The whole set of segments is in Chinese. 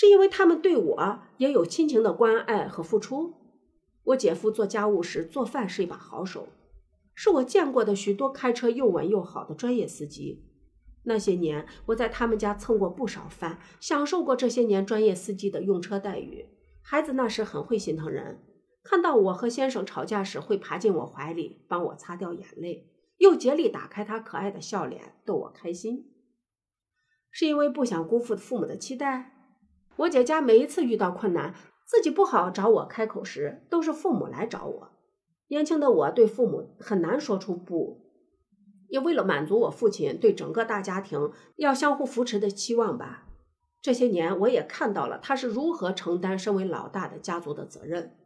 是因为他们对我也有亲情的关爱和付出。我姐夫做家务时做饭是一把好手，是我见过的许多开车又稳又好的专业司机。那些年，我在他们家蹭过不少饭，享受过这些年专业司机的用车待遇。孩子那时很会心疼人，看到我和先生吵架时，会爬进我怀里帮我擦掉眼泪，又竭力打开他可爱的笑脸逗我开心。是因为不想辜负父母的期待。我姐家每一次遇到困难，自己不好找我开口时，都是父母来找我。年轻的我对父母很难说出不。也为了满足我父亲对整个大家庭要相互扶持的期望吧，这些年我也看到了他是如何承担身为老大的家族的责任。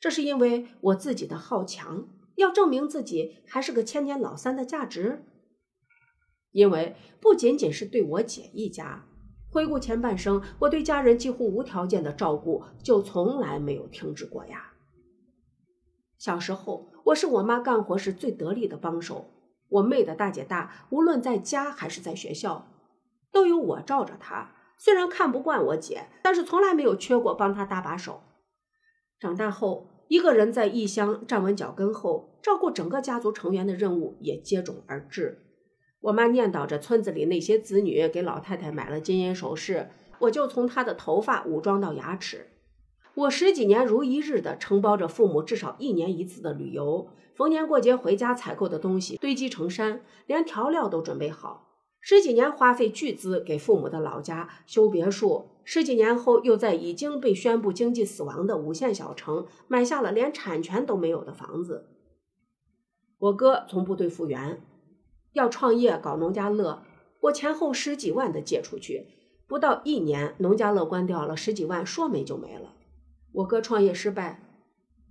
这是因为我自己的好强，要证明自己还是个千年老三的价值。因为不仅仅是对我姐一家，回顾前半生，我对家人几乎无条件的照顾就从来没有停止过呀。小时候，我是我妈干活时最得力的帮手。我妹的大姐大，无论在家还是在学校，都有我罩着她。虽然看不惯我姐，但是从来没有缺过帮她搭把手。长大后，一个人在异乡站稳脚跟后，照顾整个家族成员的任务也接踵而至。我妈念叨着村子里那些子女给老太太买了金银首饰，我就从她的头发武装到牙齿。我十几年如一日的承包着父母至少一年一次的旅游，逢年过节回家采购的东西堆积成山，连调料都准备好。十几年花费巨资给父母的老家修别墅，十几年后又在已经被宣布经济死亡的五线小城买下了连产权都没有的房子。我哥从部队复员，要创业搞农家乐，我前后十几万的借出去，不到一年，农家乐关掉了，十几万说没就没了。我哥创业失败，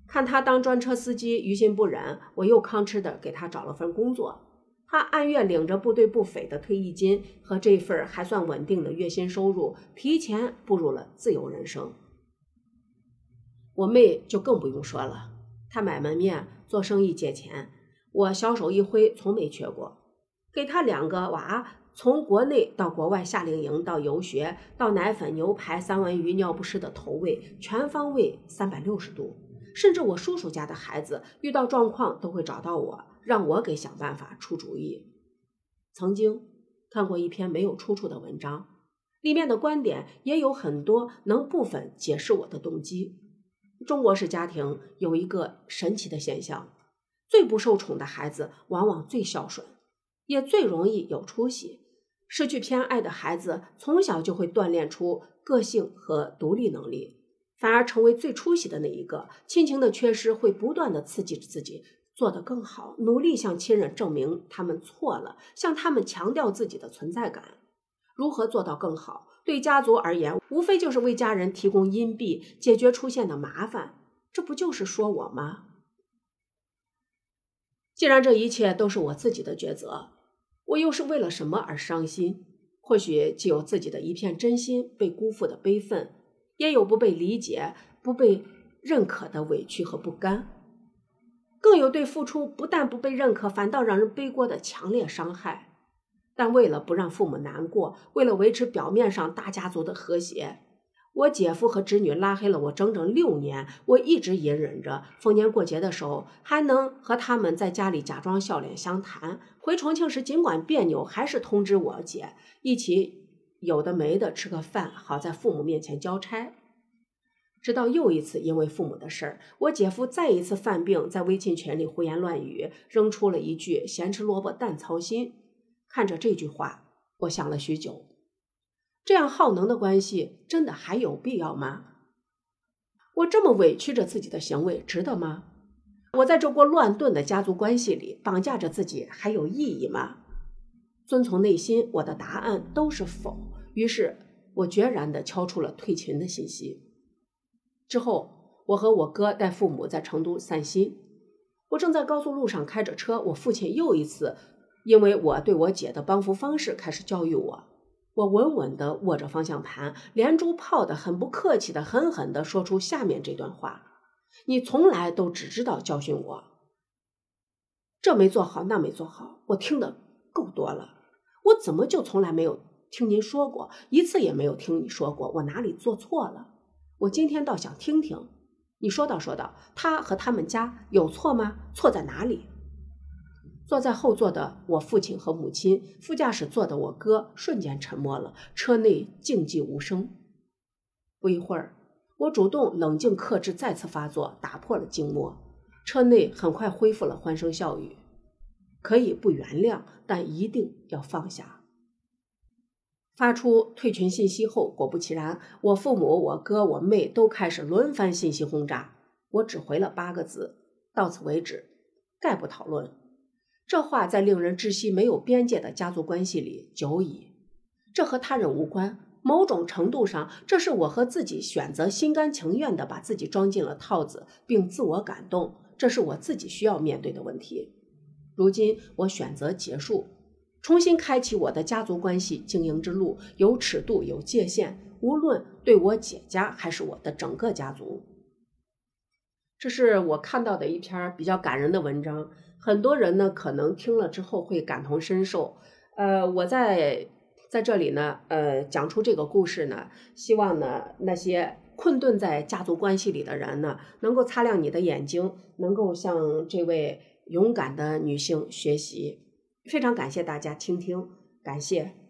看他当专车司机，于心不忍，我又吭哧的给他找了份工作。他按月领着部队不菲的退役金和这份还算稳定的月薪收入，提前步入了自由人生。我妹就更不用说了，她买门面做生意借钱，我小手一挥，从没缺过。给他两个娃。从国内到国外夏令营，到游学，到奶粉、牛排、三文鱼、尿不湿的投喂，全方位三百六十度。甚至我叔叔家的孩子遇到状况都会找到我，让我给想办法出主意。曾经看过一篇没有出处的文章，里面的观点也有很多能部分解释我的动机。中国式家庭有一个神奇的现象：最不受宠的孩子往往最孝顺，也最容易有出息。失去偏爱的孩子，从小就会锻炼出个性和独立能力，反而成为最出息的那一个。亲情的缺失会不断的刺激自己做得更好，努力向亲人证明他们错了，向他们强调自己的存在感。如何做到更好？对家族而言，无非就是为家人提供阴币，解决出现的麻烦。这不就是说我吗？既然这一切都是我自己的抉择。我又是为了什么而伤心？或许既有自己的一片真心被辜负的悲愤，也有不被理解、不被认可的委屈和不甘，更有对付出不但不被认可，反倒让人背锅的强烈伤害。但为了不让父母难过，为了维持表面上大家族的和谐。我姐夫和侄女拉黑了我整整六年，我一直隐忍着。逢年过节的时候，还能和他们在家里假装笑脸相谈。回重庆时，尽管别扭，还是通知我姐一起有的没的吃个饭，好在父母面前交差。直到又一次因为父母的事儿，我姐夫再一次犯病，在微信群里胡言乱语，扔出了一句“咸吃萝卜淡操心”。看着这句话，我想了许久。这样耗能的关系真的还有必要吗？我这么委屈着自己的行为值得吗？我在这锅乱炖的家族关系里绑架着自己还有意义吗？遵从内心，我的答案都是否。于是我决然地敲出了退群的信息。之后，我和我哥带父母在成都散心。我正在高速路上开着车，我父亲又一次因为我对我姐的帮扶方式开始教育我。我稳稳地握着方向盘，连珠炮的、很不客气的、狠狠地说出下面这段话：“你从来都只知道教训我，这没做好，那没做好，我听的够多了。我怎么就从来没有听您说过一次也没有听你说过，我哪里做错了？我今天倒想听听。你说道说道，他和他们家有错吗？错在哪里？坐在后座的我父亲和母亲，副驾驶座的我哥瞬间沉默了，车内静寂无声。不一会儿，我主动冷静克制再次发作，打破了静默。车内很快恢复了欢声笑语。可以不原谅，但一定要放下。发出退群信息后，果不其然，我父母、我哥、我妹都开始轮番信息轰炸。我只回了八个字：到此为止，概不讨论。这话在令人窒息、没有边界的家族关系里久矣。这和他人无关，某种程度上，这是我和自己选择心甘情愿地把自己装进了套子，并自我感动。这是我自己需要面对的问题。如今我选择结束，重新开启我的家族关系经营之路，有尺度，有界限，无论对我姐家还是我的整个家族。这是我看到的一篇比较感人的文章，很多人呢可能听了之后会感同身受。呃，我在在这里呢，呃，讲出这个故事呢，希望呢那些困顿在家族关系里的人呢，能够擦亮你的眼睛，能够向这位。勇敢的女性学习，非常感谢大家倾听，感谢。